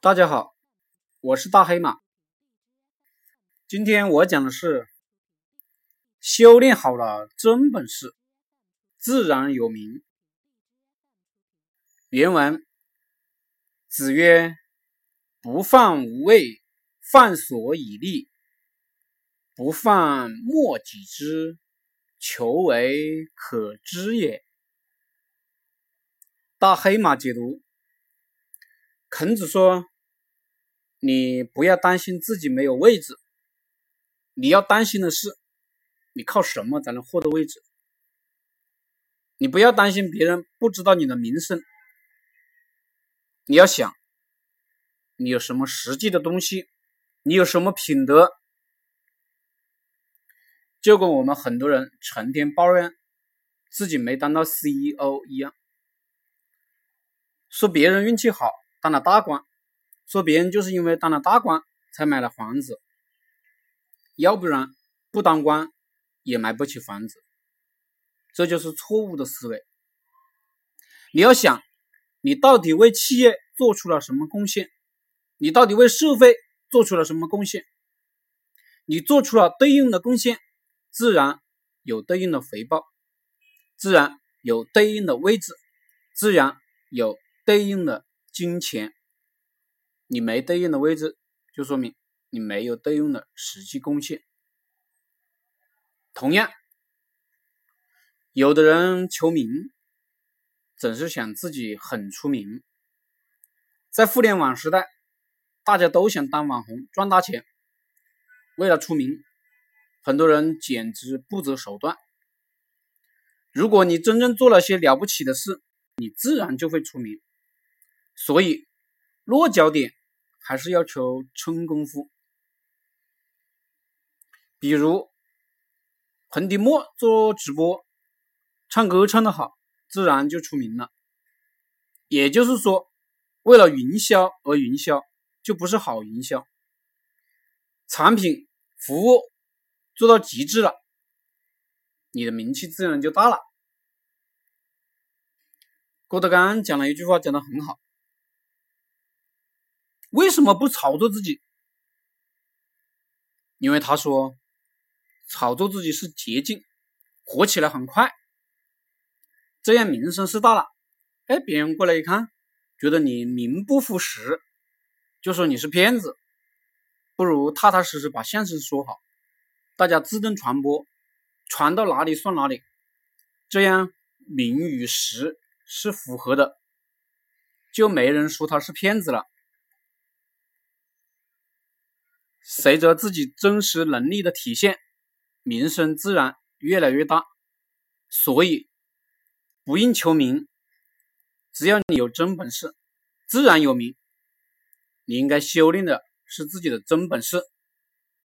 大家好，我是大黑马。今天我讲的是修炼好了真本事，自然有名。原文：子曰：“不犯无畏，犯所以立；不犯莫己知，求为可知也。”大黑马解读。孔子说：“你不要担心自己没有位置，你要担心的是，你靠什么才能获得位置？你不要担心别人不知道你的名声，你要想，你有什么实际的东西，你有什么品德？就跟我们很多人成天抱怨自己没当到 CEO 一样，说别人运气好。”当了大官，说别人就是因为当了大官才买了房子，要不然不当官也买不起房子，这就是错误的思维。你要想，你到底为企业做出了什么贡献？你到底为社会做出了什么贡献？你做出了对应的贡献，自然有对应的回报，自然有对应的位置，自然有对应的。金钱，你没对应的位置，就说明你没有对应的实际贡献。同样，有的人求名，总是想自己很出名。在互联网时代，大家都想当网红赚大钱，为了出名，很多人简直不择手段。如果你真正做了些了不起的事，你自然就会出名。所以，落脚点还是要求纯功夫。比如，彭迪莫做直播，唱歌唱得好，自然就出名了。也就是说，为了营销而营销，就不是好营销。产品服务做到极致了，你的名气自然就大了。郭德纲讲了一句话，讲得很好。为什么不炒作自己？因为他说，炒作自己是捷径，火起来很快，这样名声是大了。哎，别人过来一看，觉得你名不副实，就说你是骗子，不如踏踏实实把相声说好，大家自动传播，传到哪里算哪里，这样名与实是符合的，就没人说他是骗子了。随着自己真实能力的体现，名声自然越来越大。所以，不应求名，只要你有真本事，自然有名。你应该修炼的是自己的真本事。